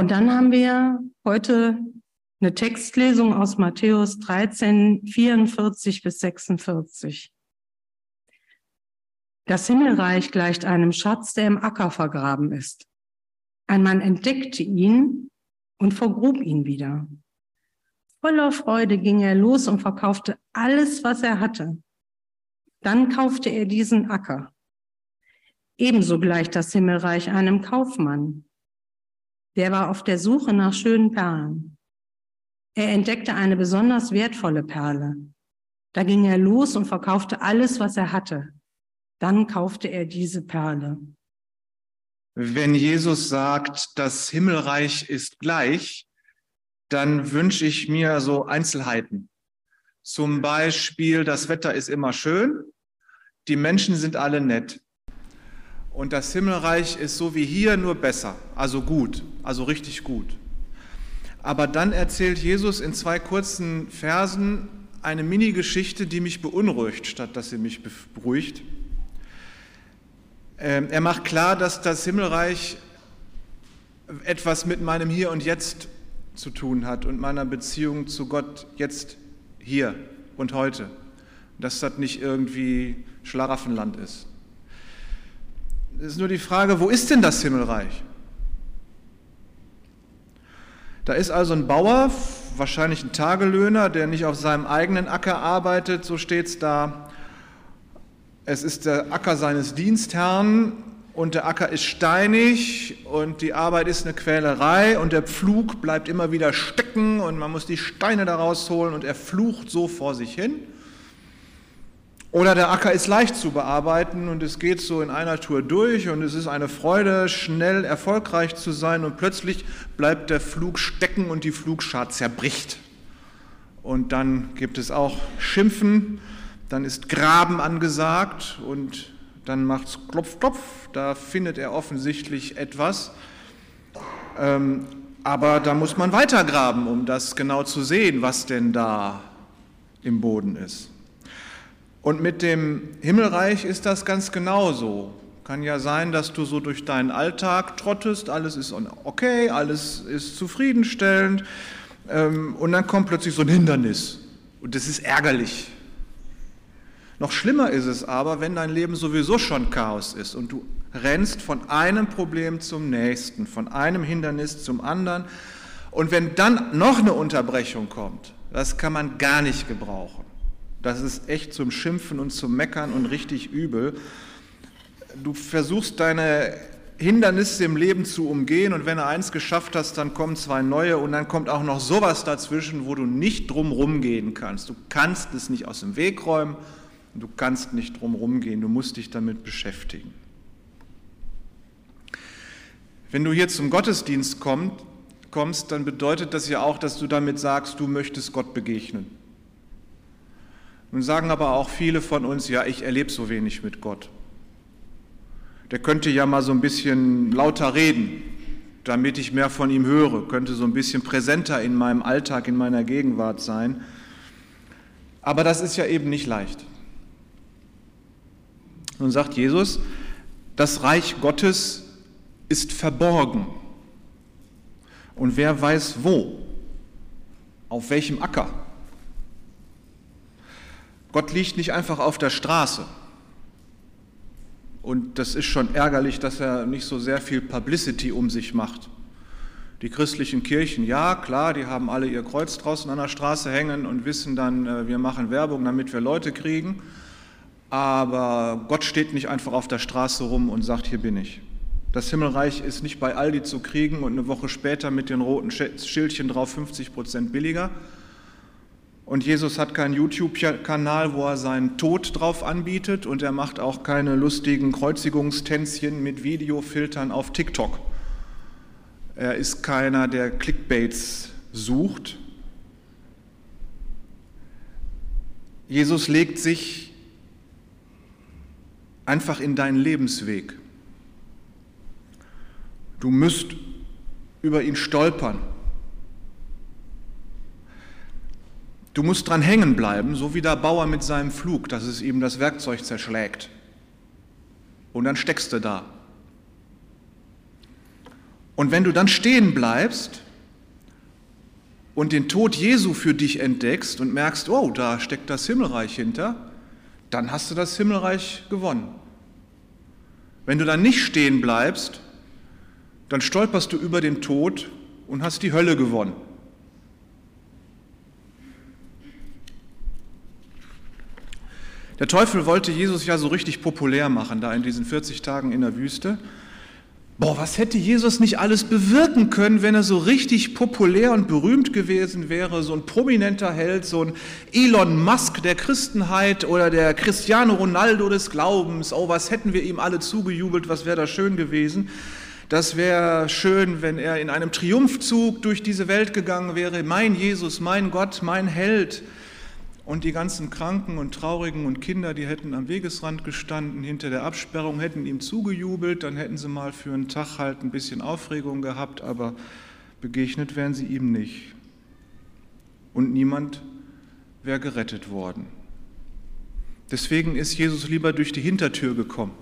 Und dann haben wir heute eine Textlesung aus Matthäus 13, 44 bis 46. Das Himmelreich gleicht einem Schatz, der im Acker vergraben ist. Ein Mann entdeckte ihn und vergrub ihn wieder. Voller Freude ging er los und verkaufte alles, was er hatte. Dann kaufte er diesen Acker. Ebenso gleicht das Himmelreich einem Kaufmann. Der war auf der Suche nach schönen Perlen. Er entdeckte eine besonders wertvolle Perle. Da ging er los und verkaufte alles, was er hatte. Dann kaufte er diese Perle. Wenn Jesus sagt, das Himmelreich ist gleich, dann wünsche ich mir so Einzelheiten. Zum Beispiel, das Wetter ist immer schön, die Menschen sind alle nett. Und das Himmelreich ist so wie hier, nur besser, also gut, also richtig gut. Aber dann erzählt Jesus in zwei kurzen Versen eine Mini-Geschichte, die mich beunruhigt, statt dass sie mich beruhigt. Ähm, er macht klar, dass das Himmelreich etwas mit meinem Hier und Jetzt zu tun hat und meiner Beziehung zu Gott jetzt, hier und heute. Dass das nicht irgendwie Schlaraffenland ist. Es ist nur die Frage, wo ist denn das Himmelreich? Da ist also ein Bauer, wahrscheinlich ein Tagelöhner, der nicht auf seinem eigenen Acker arbeitet, so steht es da. Es ist der Acker seines Dienstherrn und der Acker ist steinig und die Arbeit ist eine Quälerei und der Pflug bleibt immer wieder stecken und man muss die Steine da rausholen und er flucht so vor sich hin. Oder der Acker ist leicht zu bearbeiten und es geht so in einer Tour durch und es ist eine Freude, schnell erfolgreich zu sein und plötzlich bleibt der Flug stecken und die Flugschar zerbricht. Und dann gibt es auch Schimpfen, dann ist Graben angesagt und dann macht es Klopf, Klopf, da findet er offensichtlich etwas. Ähm, aber da muss man weitergraben, um das genau zu sehen, was denn da im Boden ist. Und mit dem Himmelreich ist das ganz genauso. Kann ja sein, dass du so durch deinen Alltag trottest, alles ist okay, alles ist zufriedenstellend ähm, und dann kommt plötzlich so ein Hindernis und das ist ärgerlich. Noch schlimmer ist es aber, wenn dein Leben sowieso schon Chaos ist und du rennst von einem Problem zum nächsten, von einem Hindernis zum anderen und wenn dann noch eine Unterbrechung kommt, das kann man gar nicht gebrauchen. Das ist echt zum Schimpfen und zum Meckern und richtig übel. Du versuchst deine Hindernisse im Leben zu umgehen und wenn du eins geschafft hast, dann kommen zwei neue und dann kommt auch noch sowas dazwischen, wo du nicht drum gehen kannst. Du kannst es nicht aus dem Weg räumen du kannst nicht drum gehen, du musst dich damit beschäftigen. Wenn du hier zum Gottesdienst kommst, dann bedeutet das ja auch, dass du damit sagst, du möchtest Gott begegnen. Nun sagen aber auch viele von uns, ja, ich erlebe so wenig mit Gott. Der könnte ja mal so ein bisschen lauter reden, damit ich mehr von ihm höre, könnte so ein bisschen präsenter in meinem Alltag, in meiner Gegenwart sein. Aber das ist ja eben nicht leicht. Nun sagt Jesus, das Reich Gottes ist verborgen. Und wer weiß wo? Auf welchem Acker? Gott liegt nicht einfach auf der Straße. Und das ist schon ärgerlich, dass er nicht so sehr viel Publicity um sich macht. Die christlichen Kirchen, ja, klar, die haben alle ihr Kreuz draußen an der Straße hängen und wissen dann, äh, wir machen Werbung, damit wir Leute kriegen. Aber Gott steht nicht einfach auf der Straße rum und sagt, hier bin ich. Das Himmelreich ist nicht bei Aldi zu kriegen und eine Woche später mit den roten Schildchen drauf 50 Prozent billiger, und Jesus hat keinen YouTube-Kanal, wo er seinen Tod drauf anbietet und er macht auch keine lustigen Kreuzigungstänzchen mit Videofiltern auf TikTok. Er ist keiner, der Clickbaits sucht. Jesus legt sich einfach in deinen Lebensweg. Du müsst über ihn stolpern. Du musst dran hängen bleiben, so wie der Bauer mit seinem Flug, dass es ihm das Werkzeug zerschlägt. Und dann steckst du da. Und wenn du dann stehen bleibst und den Tod Jesu für dich entdeckst und merkst, oh, da steckt das Himmelreich hinter, dann hast du das Himmelreich gewonnen. Wenn du dann nicht stehen bleibst, dann stolperst du über den Tod und hast die Hölle gewonnen. Der Teufel wollte Jesus ja so richtig populär machen, da in diesen 40 Tagen in der Wüste. Boah, was hätte Jesus nicht alles bewirken können, wenn er so richtig populär und berühmt gewesen wäre, so ein prominenter Held, so ein Elon Musk der Christenheit oder der Cristiano Ronaldo des Glaubens. Oh, was hätten wir ihm alle zugejubelt, was wäre da schön gewesen. Das wäre schön, wenn er in einem Triumphzug durch diese Welt gegangen wäre. Mein Jesus, mein Gott, mein Held. Und die ganzen Kranken und Traurigen und Kinder, die hätten am Wegesrand gestanden, hinter der Absperrung, hätten ihm zugejubelt, dann hätten sie mal für einen Tag halt ein bisschen Aufregung gehabt, aber begegnet wären sie ihm nicht. Und niemand wäre gerettet worden. Deswegen ist Jesus lieber durch die Hintertür gekommen.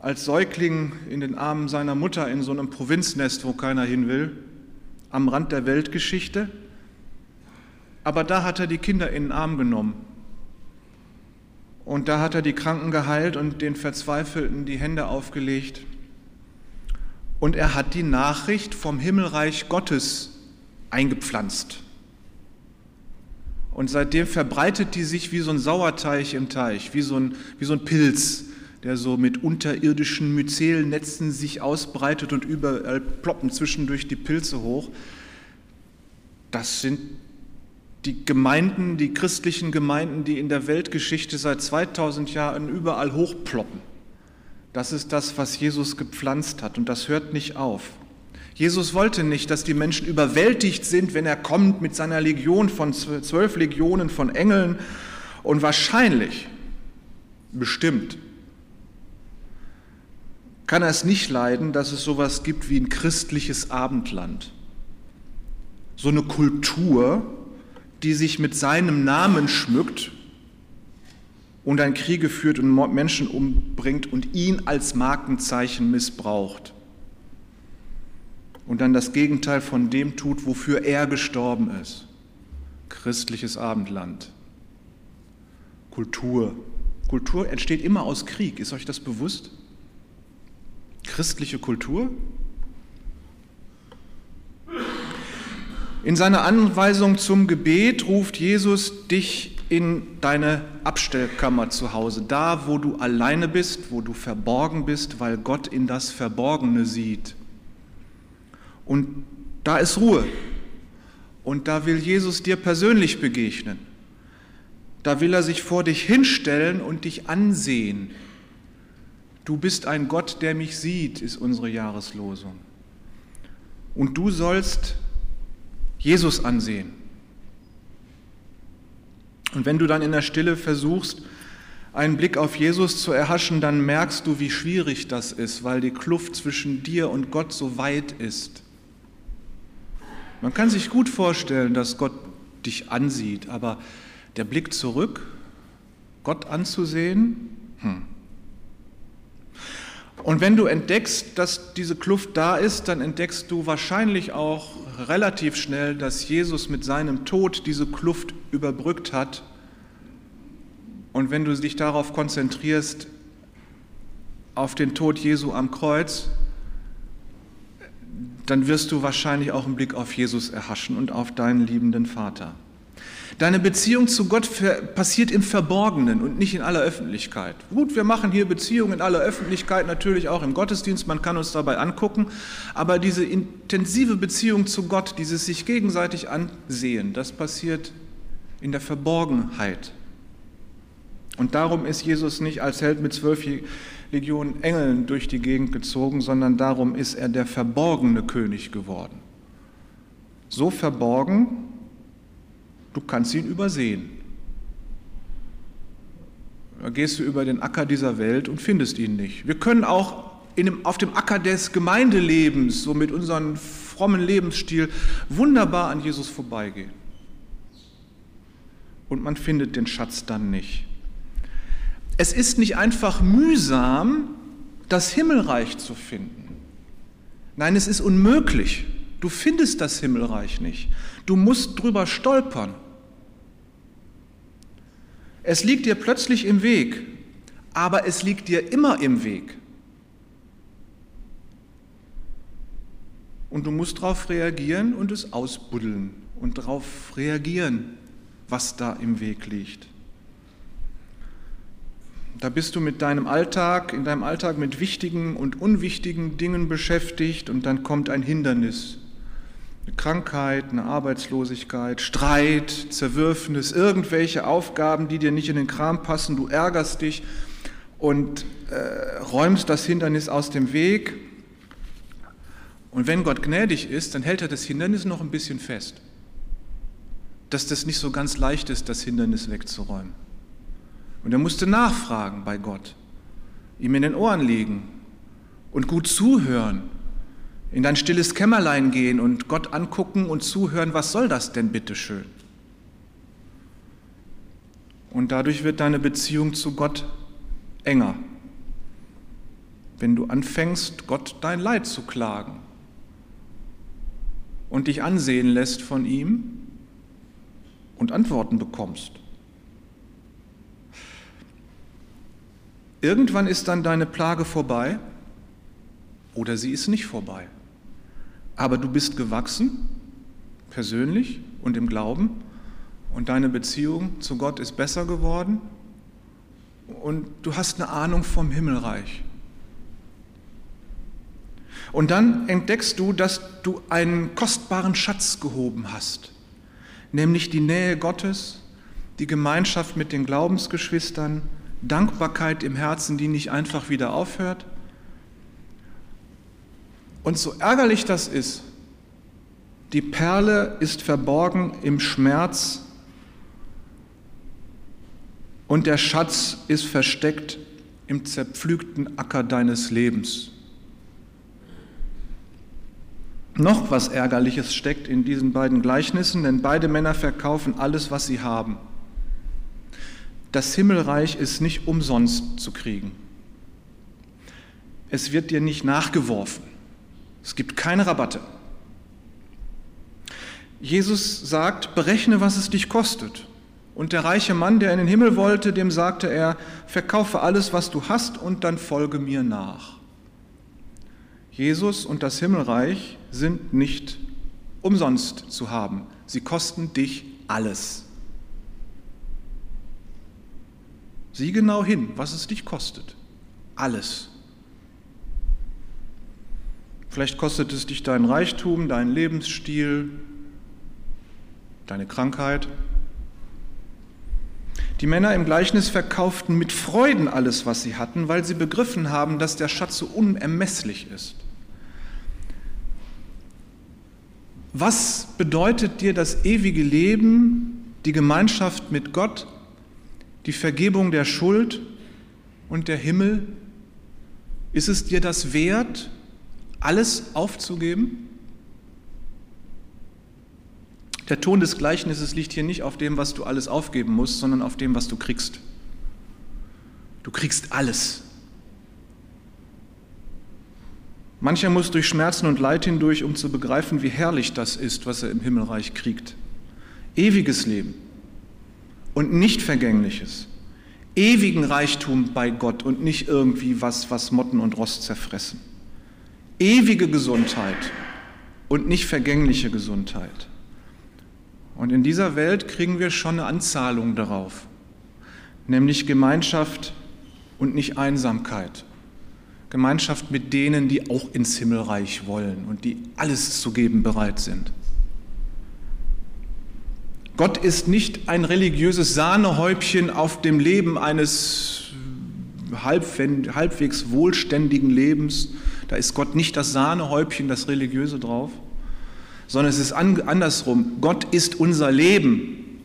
Als Säugling in den Armen seiner Mutter in so einem Provinznest, wo keiner hin will, am Rand der Weltgeschichte, aber da hat er die Kinder in den Arm genommen. Und da hat er die Kranken geheilt und den Verzweifelten die Hände aufgelegt. Und er hat die Nachricht vom Himmelreich Gottes eingepflanzt. Und seitdem verbreitet die sich wie so ein Sauerteig im Teich, wie so ein, wie so ein Pilz, der so mit unterirdischen Myzelnetzen sich ausbreitet und überall ploppen zwischendurch die Pilze hoch. Das sind die Gemeinden, die christlichen Gemeinden, die in der Weltgeschichte seit 2000 Jahren überall hochploppen. Das ist das, was Jesus gepflanzt hat und das hört nicht auf. Jesus wollte nicht, dass die Menschen überwältigt sind, wenn er kommt mit seiner Legion von zwölf Legionen von Engeln und wahrscheinlich, bestimmt, kann er es nicht leiden, dass es sowas gibt wie ein christliches Abendland. So eine Kultur, die sich mit seinem Namen schmückt und ein Kriege führt und Menschen umbringt und ihn als Markenzeichen missbraucht und dann das Gegenteil von dem tut, wofür er gestorben ist. Christliches Abendland. Kultur. Kultur entsteht immer aus Krieg. Ist euch das bewusst? Christliche Kultur? In seiner Anweisung zum Gebet ruft Jesus dich in deine Abstellkammer zu Hause, da wo du alleine bist, wo du verborgen bist, weil Gott in das Verborgene sieht. Und da ist Ruhe. Und da will Jesus dir persönlich begegnen. Da will er sich vor dich hinstellen und dich ansehen. Du bist ein Gott, der mich sieht, ist unsere Jahreslosung. Und du sollst Jesus ansehen. Und wenn du dann in der Stille versuchst, einen Blick auf Jesus zu erhaschen, dann merkst du, wie schwierig das ist, weil die Kluft zwischen dir und Gott so weit ist. Man kann sich gut vorstellen, dass Gott dich ansieht, aber der Blick zurück, Gott anzusehen, hm. Und wenn du entdeckst, dass diese Kluft da ist, dann entdeckst du wahrscheinlich auch relativ schnell, dass Jesus mit seinem Tod diese Kluft überbrückt hat. Und wenn du dich darauf konzentrierst, auf den Tod Jesu am Kreuz, dann wirst du wahrscheinlich auch einen Blick auf Jesus erhaschen und auf deinen liebenden Vater. Deine Beziehung zu Gott passiert im Verborgenen und nicht in aller Öffentlichkeit. Gut, wir machen hier Beziehungen in aller Öffentlichkeit, natürlich auch im Gottesdienst, man kann uns dabei angucken, aber diese intensive Beziehung zu Gott, dieses sich gegenseitig ansehen, das passiert in der Verborgenheit. Und darum ist Jesus nicht als Held mit zwölf Legionen Engeln durch die Gegend gezogen, sondern darum ist er der verborgene König geworden. So verborgen, Du kannst ihn übersehen. Da gehst du über den Acker dieser Welt und findest ihn nicht. Wir können auch dem, auf dem Acker des Gemeindelebens, so mit unserem frommen Lebensstil, wunderbar an Jesus vorbeigehen. Und man findet den Schatz dann nicht. Es ist nicht einfach mühsam, das Himmelreich zu finden. Nein, es ist unmöglich. Du findest das Himmelreich nicht. Du musst drüber stolpern. Es liegt dir plötzlich im Weg, aber es liegt dir immer im Weg. Und du musst darauf reagieren und es ausbuddeln und darauf reagieren, was da im Weg liegt. Da bist du mit deinem Alltag, in deinem Alltag mit wichtigen und unwichtigen Dingen beschäftigt und dann kommt ein Hindernis. Krankheit, eine Arbeitslosigkeit, Streit, Zerwürfnis, irgendwelche Aufgaben, die dir nicht in den Kram passen. Du ärgerst dich und äh, räumst das Hindernis aus dem Weg. Und wenn Gott gnädig ist, dann hält er das Hindernis noch ein bisschen fest. Dass das nicht so ganz leicht ist, das Hindernis wegzuräumen. Und er musste nachfragen bei Gott, ihm in den Ohren liegen und gut zuhören, in dein stilles Kämmerlein gehen und Gott angucken und zuhören, was soll das denn bitte schön? Und dadurch wird deine Beziehung zu Gott enger. Wenn du anfängst, Gott dein Leid zu klagen und dich ansehen lässt von ihm und Antworten bekommst. Irgendwann ist dann deine Plage vorbei oder sie ist nicht vorbei. Aber du bist gewachsen, persönlich und im Glauben, und deine Beziehung zu Gott ist besser geworden und du hast eine Ahnung vom Himmelreich. Und dann entdeckst du, dass du einen kostbaren Schatz gehoben hast, nämlich die Nähe Gottes, die Gemeinschaft mit den Glaubensgeschwistern, Dankbarkeit im Herzen, die nicht einfach wieder aufhört. Und so ärgerlich das ist, die Perle ist verborgen im Schmerz und der Schatz ist versteckt im zerpflügten Acker deines Lebens. Noch was Ärgerliches steckt in diesen beiden Gleichnissen, denn beide Männer verkaufen alles, was sie haben. Das Himmelreich ist nicht umsonst zu kriegen. Es wird dir nicht nachgeworfen. Es gibt keine Rabatte. Jesus sagt, berechne, was es dich kostet. Und der reiche Mann, der in den Himmel wollte, dem sagte er, verkaufe alles, was du hast, und dann folge mir nach. Jesus und das Himmelreich sind nicht umsonst zu haben. Sie kosten dich alles. Sieh genau hin, was es dich kostet. Alles. Vielleicht kostet es dich dein Reichtum, dein Lebensstil, deine Krankheit. Die Männer im Gleichnis verkauften mit Freuden alles, was sie hatten, weil sie begriffen haben, dass der Schatz so unermesslich ist. Was bedeutet dir das ewige Leben, die Gemeinschaft mit Gott, die Vergebung der Schuld und der Himmel? Ist es dir das wert, alles aufzugeben? Der Ton des Gleichnisses liegt hier nicht auf dem, was du alles aufgeben musst, sondern auf dem, was du kriegst. Du kriegst alles. Mancher muss durch Schmerzen und Leid hindurch, um zu begreifen, wie herrlich das ist, was er im Himmelreich kriegt. Ewiges Leben und nicht vergängliches. Ewigen Reichtum bei Gott und nicht irgendwie was, was Motten und Rost zerfressen. Ewige Gesundheit und nicht vergängliche Gesundheit. Und in dieser Welt kriegen wir schon eine Anzahlung darauf, nämlich Gemeinschaft und nicht Einsamkeit. Gemeinschaft mit denen, die auch ins Himmelreich wollen und die alles zu geben bereit sind. Gott ist nicht ein religiöses Sahnehäubchen auf dem Leben eines halbwegs wohlständigen Lebens. Da ist Gott nicht das Sahnehäubchen, das Religiöse drauf, sondern es ist andersrum. Gott ist unser Leben.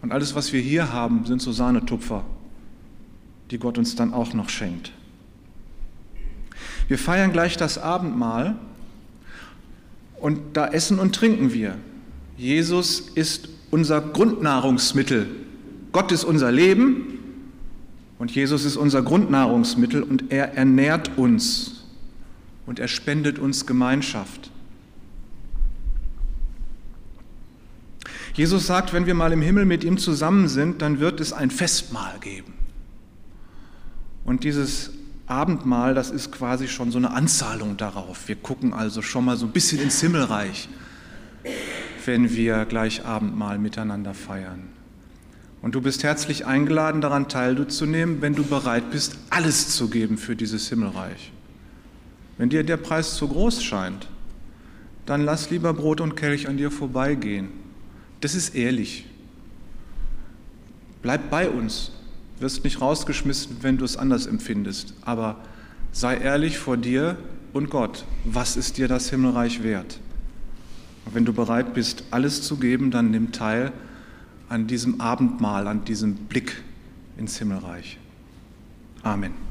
Und alles, was wir hier haben, sind so Sahnetupfer, die Gott uns dann auch noch schenkt. Wir feiern gleich das Abendmahl und da essen und trinken wir. Jesus ist unser Grundnahrungsmittel. Gott ist unser Leben und Jesus ist unser Grundnahrungsmittel und er ernährt uns. Und er spendet uns Gemeinschaft. Jesus sagt, wenn wir mal im Himmel mit ihm zusammen sind, dann wird es ein Festmahl geben. Und dieses Abendmahl, das ist quasi schon so eine Anzahlung darauf. Wir gucken also schon mal so ein bisschen ins Himmelreich, wenn wir gleich Abendmahl miteinander feiern. Und du bist herzlich eingeladen, daran teilzunehmen, wenn du bereit bist, alles zu geben für dieses Himmelreich. Wenn dir der Preis zu groß scheint, dann lass lieber Brot und Kelch an dir vorbeigehen. Das ist ehrlich. Bleib bei uns. Wirst nicht rausgeschmissen, wenn du es anders empfindest. Aber sei ehrlich vor dir und Gott. Was ist dir das Himmelreich wert? Und wenn du bereit bist, alles zu geben, dann nimm teil an diesem Abendmahl, an diesem Blick ins Himmelreich. Amen.